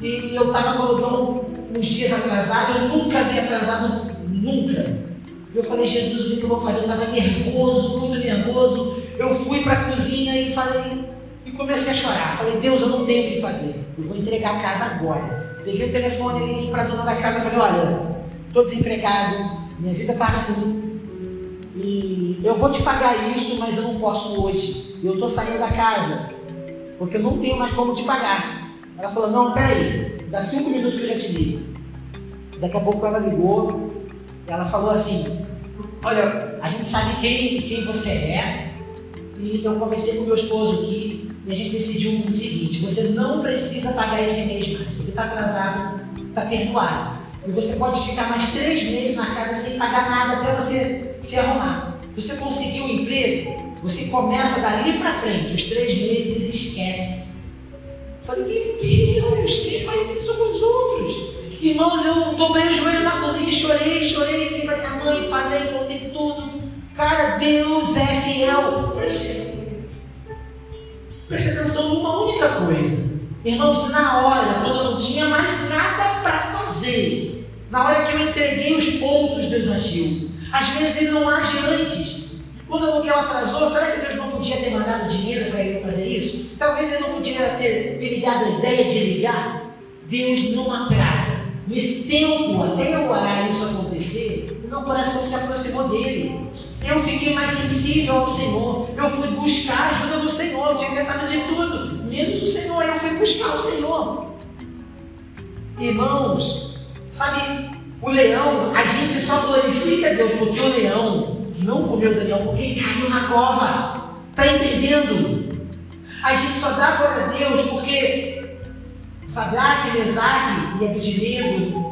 E eu estava com o aluguel uns dias atrasado, eu nunca havia atrasado, nunca. Eu falei, Jesus, o que eu vou fazer? Eu estava nervoso, muito nervoso. Eu fui para a cozinha e falei, e comecei a chorar. Falei, Deus, eu não tenho o que fazer. Eu vou entregar a casa agora. Peguei o telefone, liguei para a dona da casa e falei, olha, estou desempregado, minha vida está assim. E eu vou te pagar isso, mas eu não posso hoje. Eu estou saindo da casa, porque eu não tenho mais como te pagar. Ela falou, não, peraí, dá cinco minutos que eu já te ligo. Daqui a pouco ela ligou, ela falou assim: Olha, a gente sabe quem, quem você é, e eu conversei com meu esposo aqui, e a gente decidiu o seguinte: você não precisa pagar esse mês mais, ele está atrasado, está perdoado. E você pode ficar mais três meses na casa sem pagar nada até você se arrumar. Você conseguiu um emprego, você começa dali para frente, os três meses esquece. Falei, meu Deus, quem faz isso com os outros? Irmãos, eu dobrei o joelho na cozinha, chorei, chorei, liguei para minha mãe, falei, contei tudo. Cara, Deus é fiel. Preste, preste atenção numa única coisa. Irmãos, na hora, quando eu não tinha mais nada para fazer, na hora que eu entreguei os pontos do desafio, às vezes ele não age antes. Quando o aluguel atrasou, será que Deus não podia ter mandado dinheiro para ele fazer isso? Talvez ele não podia ter, ter me dado a ideia de ligar. Deus não atrasa. Nesse tempo, até eu orar isso acontecer, o meu coração se aproximou dele. Eu fiquei mais sensível ao Senhor. Eu fui buscar a ajuda do Senhor. Eu tinha tentado de tudo, menos o Senhor. Eu fui buscar o Senhor. Irmãos, sabe, o leão, a gente só glorifica Deus porque o leão não comeu Daniel, porque caiu na cova. Está entendendo? A gente só dá glória a Deus porque Sadraque, Mesaque e Abednego,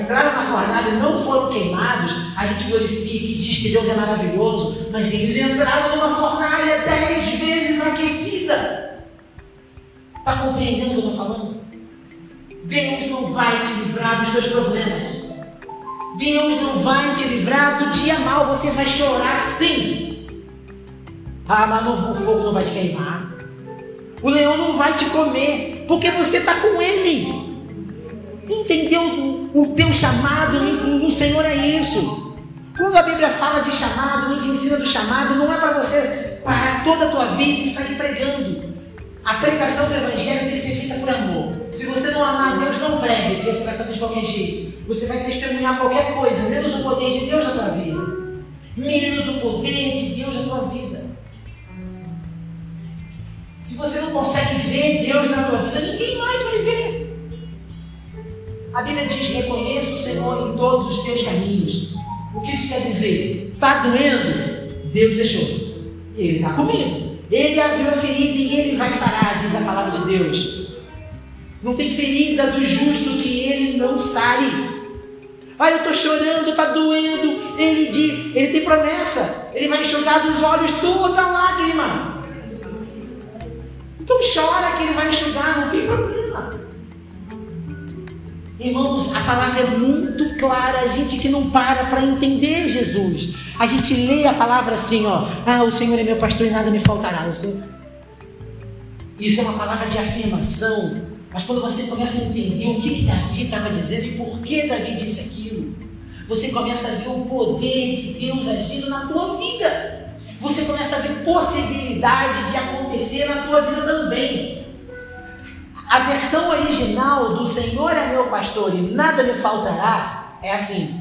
entraram na fornalha e não foram queimados, a gente glorifica e diz que Deus é maravilhoso, mas eles entraram numa fornalha dez vezes aquecida. Está compreendendo o que eu estou falando? Deus não vai te livrar dos teus problemas. Deus não vai te livrar do dia mal, você vai chorar sim. Ah, mas o fogo não vai te queimar. O leão não vai te comer, porque você está com ele. Entendeu? O teu chamado no Senhor é isso. Quando a Bíblia fala de chamado, nos ensina do chamado, não é para você parar toda a tua vida e sair pregando. A pregação do Evangelho tem que ser feita por amor. Se você não amar Deus, não pregue, porque você vai fazer de qualquer jeito. Você vai testemunhar qualquer coisa, menos o poder de Deus na tua vida. Menos o poder de Deus na tua vida. Se você não consegue ver Deus na tua vida, ninguém mais vai ver. A Bíblia diz: reconheça o Senhor em todos os teus caminhos. O que isso quer dizer? Está doendo? Deus deixou. Ele está comigo. Ele abriu a ferida e ele vai sarar, diz a palavra de Deus. Não tem ferida do justo que ele não sare. Ah, eu estou chorando, está doendo. Ele, diz, ele tem promessa. Ele vai enxugar dos olhos toda lágrima. Então chora que ele vai enxugar, não tem problema. Irmãos, a palavra é muito clara, a gente que não para para entender Jesus. A gente lê a palavra assim, ó, ah, o Senhor é meu pastor e nada me faltará. Isso é uma palavra de afirmação. Mas quando você começa a entender o que, que Davi estava dizendo e por que Davi disse aquilo, você começa a ver o poder de Deus agindo na tua vida. Você começa a ver possibilidade de acontecer na tua vida também. A versão original do Senhor é meu pastor e nada me faltará é assim: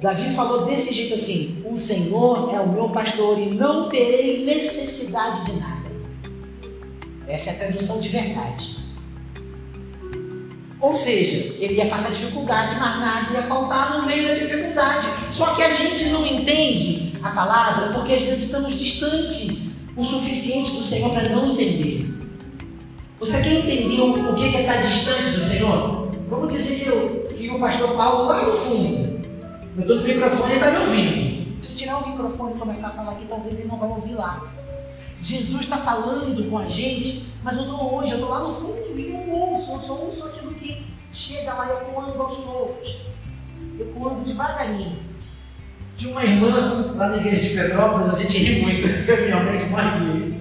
Davi falou desse jeito assim: O Senhor é o meu pastor e não terei necessidade de nada. Essa é a tradução de verdade. Ou seja, ele ia passar dificuldade, mas nada ia faltar no meio da dificuldade. Só que a gente não entende a palavra porque às vezes estamos distante o suficiente do Senhor para não entender. Você quer entender o que é estar distante do Senhor? Vamos dizer que, eu, que o pastor Paulo lá no fundo eu estou no microfone e está me ouvindo. Se eu tirar o microfone e começar a falar aqui, talvez ele não vai ouvir lá. Jesus está falando com a gente, mas eu estou longe, eu estou lá no fundo e não ouço, eu só aquilo que chega lá ecoando aos poucos, ecoando devagarinho. De uma irmã lá na igreja de Petrópolis, a gente ri muito, realmente mais de.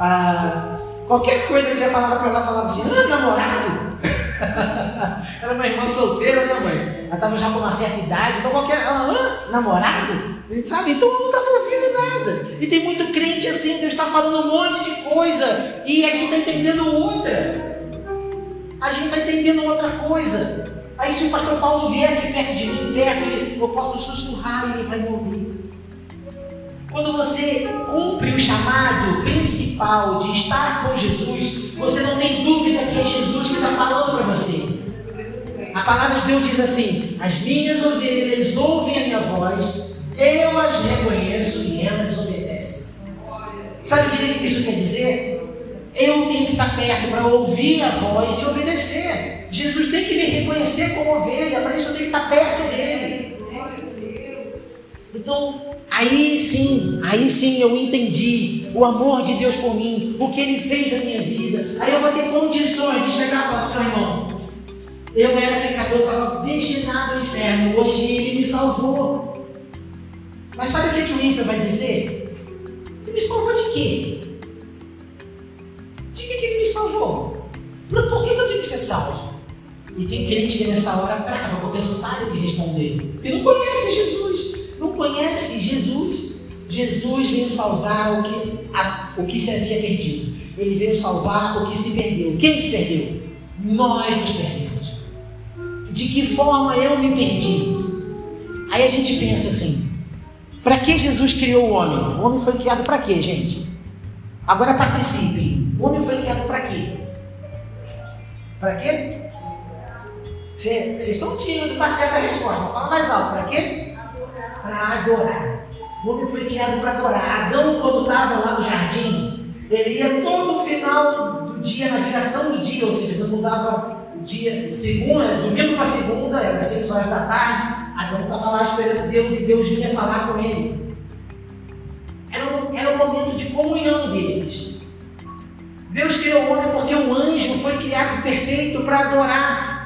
Ah, qualquer coisa que você falava para ela, falava assim, ah, namorado? Era uma irmã solteira, né, mãe? Ela estava já com uma certa idade, então qualquer. Hã? namorado? Sabe? Então não estava ouvindo nada. E tem muito crente assim, Deus está falando um monte de coisa e a gente está entendendo outra. A gente está entendendo outra coisa. Aí se o pastor Paulo vier aqui perto de mim, perto, ele, eu posso sussurrar e ele vai me ouvir. Quando você cumpre o chamado principal de estar com Jesus, você não tem dúvida A palavra de Deus diz assim: As minhas ovelhas ouvem a minha voz, eu as reconheço e elas obedecem. Sabe o que isso quer dizer? Eu tenho que estar perto para ouvir a voz e obedecer. Jesus tem que me reconhecer como ovelha, para isso eu tenho que estar perto dele. Então, Aí sim, aí sim eu entendi o amor de Deus por mim, o que Ele fez na minha vida. Aí eu vou ter condições de chegar e falar assim, irmão, eu era pecador, estava destinado ao inferno, hoje Ele me salvou. Mas sabe o que, que o ímpio vai dizer? Ele me salvou de quê? De que, que Ele me salvou? Por, por que eu tenho que ser salvo? E tem crente que nessa hora trava, porque não sabe o que responder. Porque não conhece Jesus não conhece Jesus. Jesus veio salvar o que, a, o que se havia perdido. Ele veio salvar o que se perdeu. Quem se perdeu? Nós nos perdemos. De que forma eu me perdi? Aí a gente pensa assim: para que Jesus criou o homem? O homem foi criado para quê, gente? Agora participem. O homem foi criado para quê? Para quê? Vocês estão tímidos para certa resposta. Fala mais alto. Para quê? para adorar. O homem foi criado para adorar. Adão, quando estava lá no jardim, ele ia todo final do dia, na viração do dia, ou seja, quando mudava o dia, segunda, domingo para segunda, era seis horas da tarde, Adão estava lá esperando Deus e Deus vinha falar com ele. Era um, era um momento de comunhão deles. Deus criou o homem porque o anjo foi criado perfeito para adorar.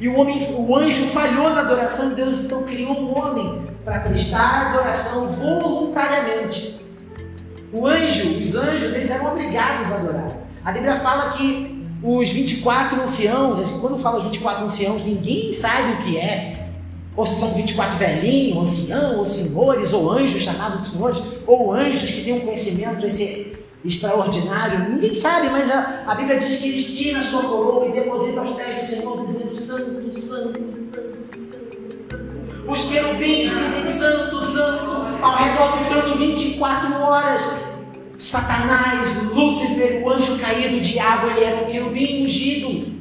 E o, homem, o anjo falhou na adoração, Deus então criou o homem para prestar adoração voluntariamente. O anjo, os anjos, eles eram obrigados a adorar. A Bíblia fala que os 24 anciãos, quando fala os 24 anciãos, ninguém sabe o que é. Ou se são 24 velhinhos, anciãos, ou senhores, ou anjos chamados de senhores, ou anjos que têm um conhecimento esse extraordinário, ninguém sabe, mas a, a Bíblia diz que eles tiram a sua coroa e depositam aos pés do Senhor, dizendo: Santo, Santo, Santo, Santo, Santo. Os querubins dizem: Santo, Santo, ao redor do trono 24 horas. Satanás, Lúcifer, o anjo caído, o diabo, ele era um querubim ungido.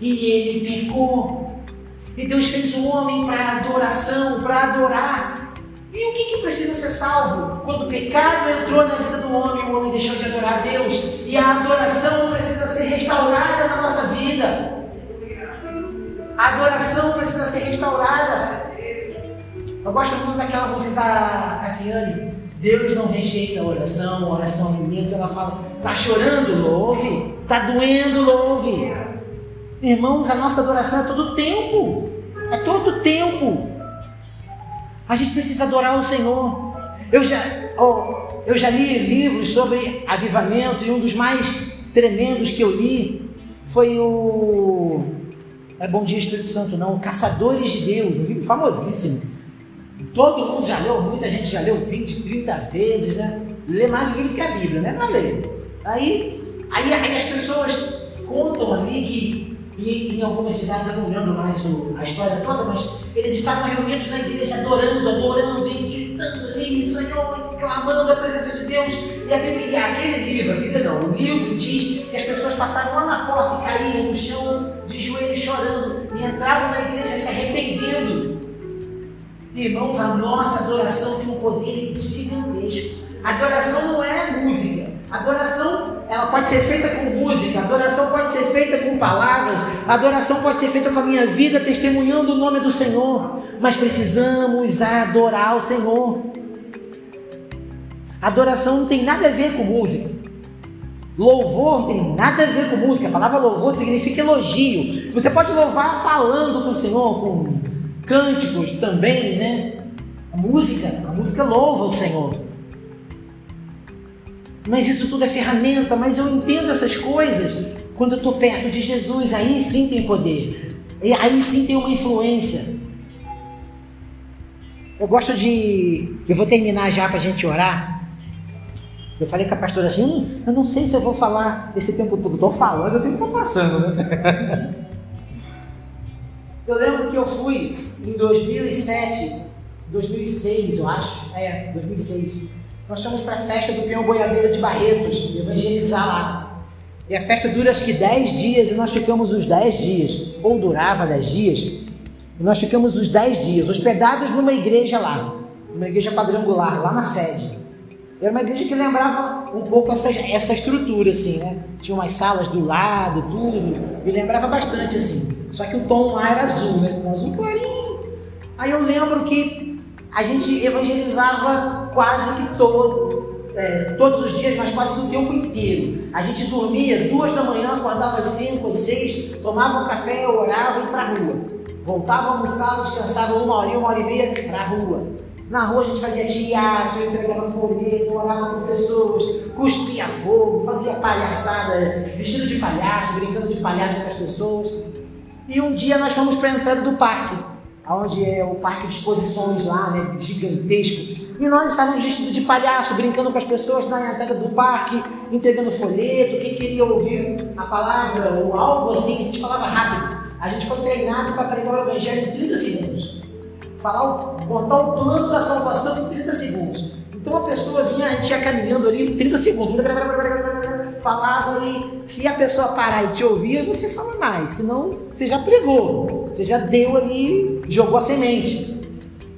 E ele pecou. E Deus fez o homem para adoração, para adorar. E o que, que precisa ser salvo? Quando o pecado entrou na vida do homem, o homem deixou de adorar a Deus. E a adoração precisa ser restaurada na nossa vida. A adoração precisa ser restaurada. Eu gosto muito daquela música da Cassiane. Deus não rejeita a oração, a oração alimenta. Ela fala: tá chorando, louve. Tá doendo, louve. Irmãos, a nossa adoração é todo tempo. É todo tempo. A gente precisa adorar o Senhor. Eu já, oh, eu já li livros sobre avivamento e um dos mais tremendos que eu li foi o. É Bom Dia Espírito Santo, não. Caçadores de Deus, um livro famosíssimo. Todo mundo já leu, muita gente já leu 20, 30 vezes, né? Lê mais o livro que a Bíblia, né? Mas lê. Aí, aí, aí as pessoas contam ali que em, em, algumas cidades, eu não lembro mais o, a história toda, mas eles estavam reunidos na igreja adorando, adorando, e gritando ali, Senhor, clamando a presença de Deus. E, a Bíblia, e aquele livro, a Bíblia não, o livro diz que as pessoas passavam lá na porta e caíam no chão, de joelhos chorando, e entravam na igreja. Irmãos, a nossa adoração tem um poder gigantesco. Adoração não é música. Adoração, ela pode ser feita com música, adoração pode ser feita com palavras, adoração pode ser feita com a minha vida, testemunhando o nome do Senhor. Mas precisamos adorar o Senhor. Adoração não tem nada a ver com música. Louvor não tem nada a ver com música. A palavra louvor significa elogio. Você pode louvar falando com o Senhor, com cânticos também, né? A música, a música louva o Senhor. Mas isso tudo é ferramenta, mas eu entendo essas coisas quando eu estou perto de Jesus, aí sim tem poder, aí sim tem uma influência. Eu gosto de. Eu vou terminar já para a gente orar. Eu falei com a pastora assim: eu não sei se eu vou falar esse tempo todo. Estou falando, o tempo está passando, né? eu lembro que eu fui em 2007, 2006, eu acho. É, 2006 nós fomos para a festa do Peão Boiadeiro de Barretos, evangelizar lá. E a festa dura acho que 10 dias e nós ficamos os 10 dias, ou durava 10 dias, e nós ficamos os 10 dias hospedados numa igreja lá, numa igreja quadrangular, lá na sede. Era uma igreja que lembrava um pouco essa, essa estrutura, assim, né? Tinha umas salas do lado, tudo, e lembrava bastante, assim. Só que o tom lá era azul, né? Um azul clarinho. Aí eu lembro que a gente evangelizava quase que todo, é, todos os dias, mas quase que o tempo inteiro. A gente dormia duas da manhã, acordava cinco, às seis, tomava um café, orava e ia para a rua. Voltava, almoçava, descansava uma hora, uma hora e meia para a rua. Na rua a gente fazia teatro, entregava folheto, orava com pessoas, cuspia fogo, fazia palhaçada, vestido de palhaço, brincando de palhaço com as pessoas. E um dia nós fomos para a entrada do parque onde é o parque de exposições lá, né, gigantesco. E nós estávamos vestidos de palhaço, brincando com as pessoas na entrada do parque, entregando folheto, quem queria ouvir a palavra ou algo assim, a gente falava rápido. A gente foi treinado para pregar o evangelho em 30 segundos. Falar, contar o plano da salvação em 30 segundos. Então a pessoa vinha, a gente ia caminhando ali em 30 segundos falava e se a pessoa parar e te ouvir, você fala mais. Senão, você já pregou. Você já deu ali, jogou a semente.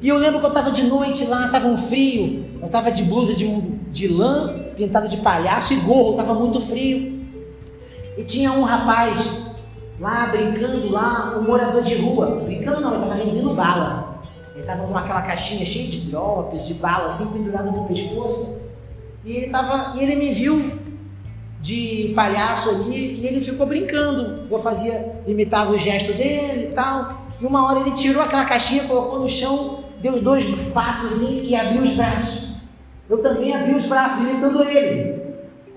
E eu lembro que eu estava de noite lá, estava um frio. Eu estava de blusa de, de lã, pintada de palhaço e gorro, estava muito frio. E tinha um rapaz lá brincando, lá, um morador de rua. Brincando não, ele estava vendendo bala. Ele estava com aquela caixinha cheia de drops, de bala, assim, pendurada no pescoço. E ele, tava, e ele me viu de palhaço ali e ele ficou brincando. Eu fazia, imitava o gesto dele e tal. E uma hora ele tirou aquela caixinha, colocou no chão, deu dois passos assim e abriu os braços. Eu também abri os braços, imitando ele.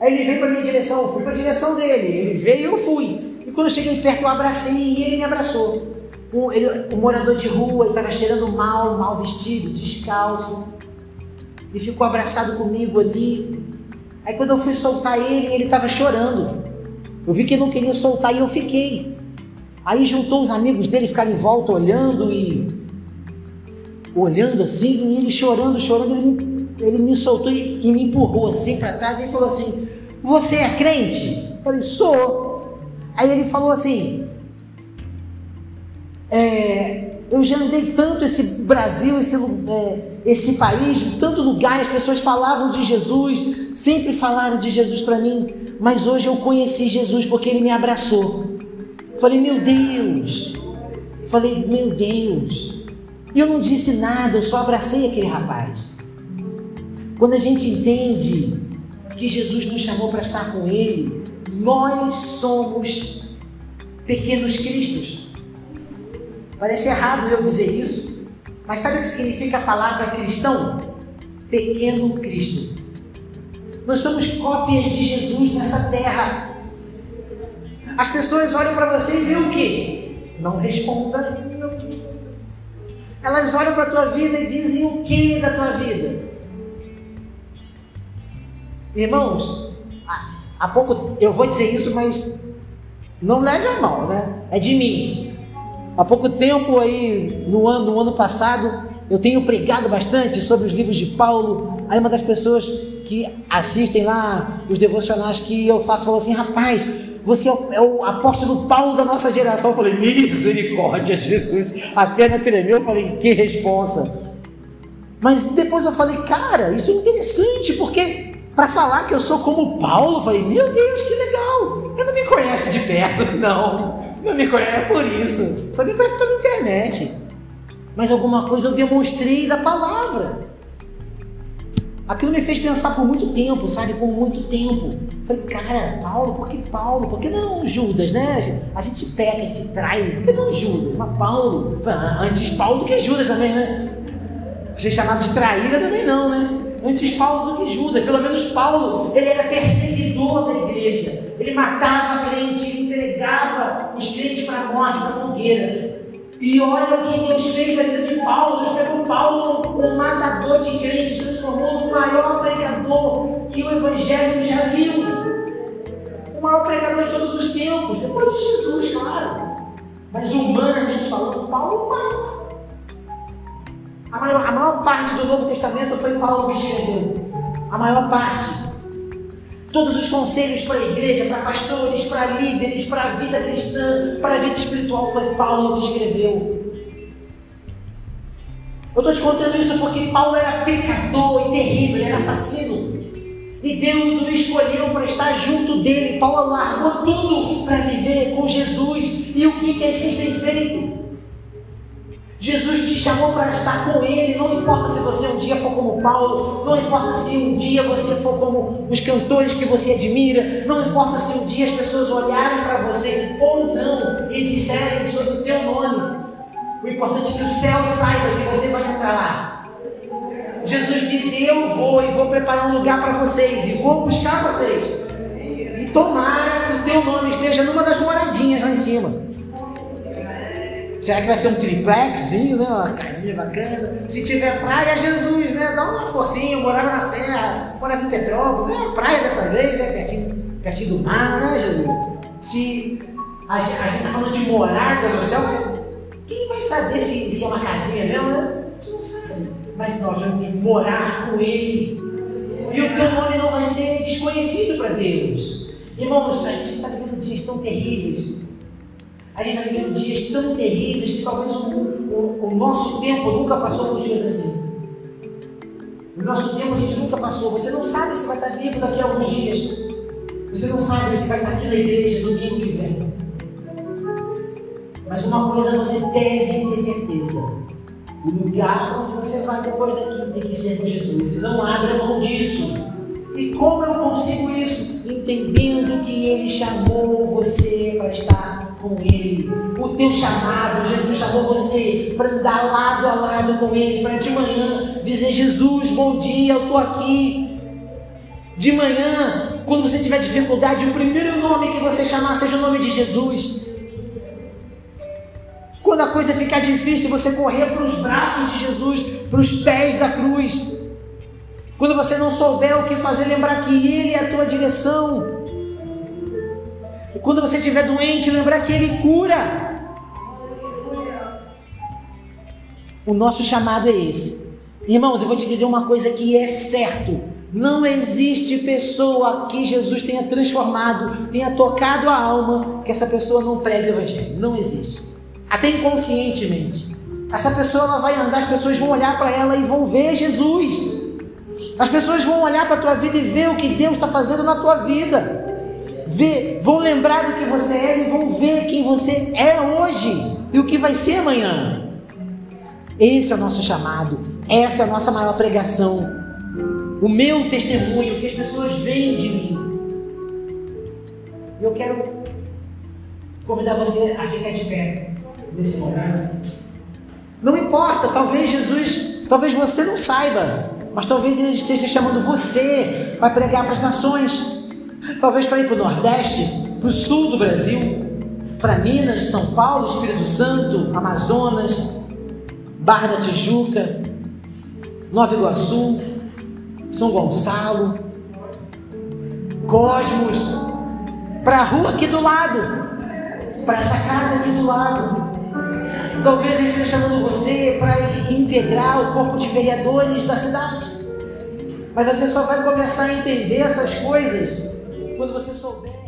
Aí ele veio para minha direção, eu fui para a direção dele. Ele veio e eu fui. E quando eu cheguei perto, eu abracei e ele me abraçou. Um, ele, morador de rua, ele estava cheirando mal, mal vestido, descalço. E ficou abraçado comigo ali. Aí quando eu fui soltar ele, ele estava chorando. Eu vi que ele não queria soltar e eu fiquei. Aí juntou os amigos dele, ficaram em volta olhando e. olhando assim, e ele chorando, chorando, ele, ele me soltou e, e me empurrou assim para trás e falou assim: Você é crente? Eu falei: Sou. Aí ele falou assim: é, eu já andei tanto esse Brasil, esse, é, esse país, tanto lugar, as pessoas falavam de Jesus, sempre falaram de Jesus para mim, mas hoje eu conheci Jesus porque ele me abraçou. Falei, meu Deus. Falei, meu Deus. E eu não disse nada, eu só abracei aquele rapaz. Quando a gente entende que Jesus nos chamou para estar com Ele, nós somos pequenos Cristos. Parece errado eu dizer isso, mas sabe o que significa a palavra cristão? Pequeno Cristo. Nós somos cópias de Jesus nessa terra. As pessoas olham para você e veem o quê? Não responda, não responda. Elas olham para a tua vida e dizem o que da tua vida? Irmãos, há pouco eu vou dizer isso, mas não leve a mão, né? É de mim. Há pouco tempo aí, no ano, no ano passado, eu tenho pregado bastante sobre os livros de Paulo. Aí uma das pessoas que assistem lá os devocionais que eu faço falou assim: rapaz, você é o, é o, apóstolo Paulo da nossa geração. Eu falei: misericórdia, Jesus. A perna tremeu. Eu falei: que responsa. Mas depois eu falei: cara, isso é interessante, porque para falar que eu sou como Paulo, eu falei: meu Deus, que legal. Ele não me conhece de perto, não. Não me conhece por isso. Só me conhece pela internet mas alguma coisa eu demonstrei da palavra. Aquilo me fez pensar por muito tempo, sabe? Por muito tempo. Falei, cara, Paulo, por que Paulo? Por que não Judas, né? A gente peca, a gente trai. Por que não Judas? Mas Paulo. Antes Paulo do que Judas também, né? Ser chamado de traíra também não, né? Antes Paulo do que Judas. Pelo menos Paulo, ele era perseguidor da igreja. Ele matava crente, ele entregava os crentes para a morte, para a fogueira. E olha o que Deus fez na vida de Paulo. Deus pegou Paulo, um matador de crentes, transformou no maior pregador que o Evangelho já viu. O maior pregador de todos os tempos, depois de Jesus, claro. Mas humanamente falando, Paulo o maior. A maior, a maior parte do Novo Testamento foi Paulo que escreveu. A maior parte. Todos os conselhos para a igreja, para pastores, para líderes, para a vida cristã, para a vida espiritual, foi Paulo que escreveu. Eu estou te contando isso porque Paulo era pecador e terrível, ele era assassino. E Deus o escolheu para estar junto dele. Paulo largou tudo para viver com Jesus. E o que, que a gente tem feito? Jesus te chamou para estar com Ele. Não importa se você um dia for como Paulo, não importa se um dia você for como os cantores que você admira, não importa se um dia as pessoas olharem para você ou não e disserem sobre o teu nome. O importante é que o céu saiba que você vai entrar lá. Jesus disse: Eu vou e vou preparar um lugar para vocês e vou buscar vocês. E tomara que o teu nome esteja numa das moradinhas lá em cima. Será que vai ser um triplexzinho, né? Uma casinha bacana? Se tiver praia, Jesus, né? Dá uma forcinha. Eu morava na Serra, morava em Petrópolis, é praia dessa vez, né? Pertinho, pertinho do mar, né, Jesus? Se a gente, a gente tá falando de morada no céu, quem vai saber se, se é uma casinha mesmo, né? A gente não sabe. Mas nós vamos morar com Ele. E o teu nome não vai ser desconhecido para Deus. Irmãos, a gente está vivendo dias tão terríveis a gente está vivendo dias tão terríveis que talvez o, o, o, nosso tempo nunca passou por dias assim. O nosso tempo a gente nunca passou. Você não sabe se vai estar vivo daqui a alguns dias. Você não sabe se vai estar aqui na igreja domingo que vem. Mas uma coisa você deve ter certeza. O lugar onde você vai depois daqui tem que ser com Jesus. E não abra mão disso. E como eu consigo isso? Entendendo que Ele chamou você para estar com Ele. O teu chamado, Jesus chamou você para andar lado a lado com Ele, para de manhã dizer: Jesus, bom dia, eu estou aqui. De manhã, quando você tiver dificuldade, o primeiro nome que você chamar seja o nome de Jesus. Quando a coisa ficar difícil, você correr para os braços de Jesus, para os pés da cruz. Quando você não souber o que fazer, lembrar que Ele é a tua direção. Quando você estiver doente, lembrar que Ele cura. O nosso chamado é esse. Irmãos, eu vou te dizer uma coisa que é certo. Não existe pessoa que Jesus tenha transformado, tenha tocado a alma, que essa pessoa não pregue o Evangelho. Não existe. Até inconscientemente. Essa pessoa ela vai andar, as pessoas vão olhar para ela e vão ver Jesus. As pessoas vão olhar para a tua vida e ver o que Deus está fazendo na tua vida ver, vão lembrar do que você é e vão ver quem você é hoje e o que vai ser amanhã. Esse é o nosso chamado, essa é a nossa maior pregação. O meu testemunho, que as pessoas veem de mim. Eu quero convidar você a ficar de pé nesse momento. Não importa, talvez Jesus, talvez você não saiba, mas talvez ele esteja chamando você para pregar para as nações talvez para ir para o Nordeste, para o sul do Brasil, para Minas, São Paulo, Espírito Santo, Amazonas, Barra da Tijuca, Nova Iguaçu, São Gonçalo, Cosmos, para a rua aqui do lado, para essa casa aqui do lado. Talvez ele esteja chamando você para integrar o corpo de vereadores da cidade. Mas você só vai começar a entender essas coisas quando você souber.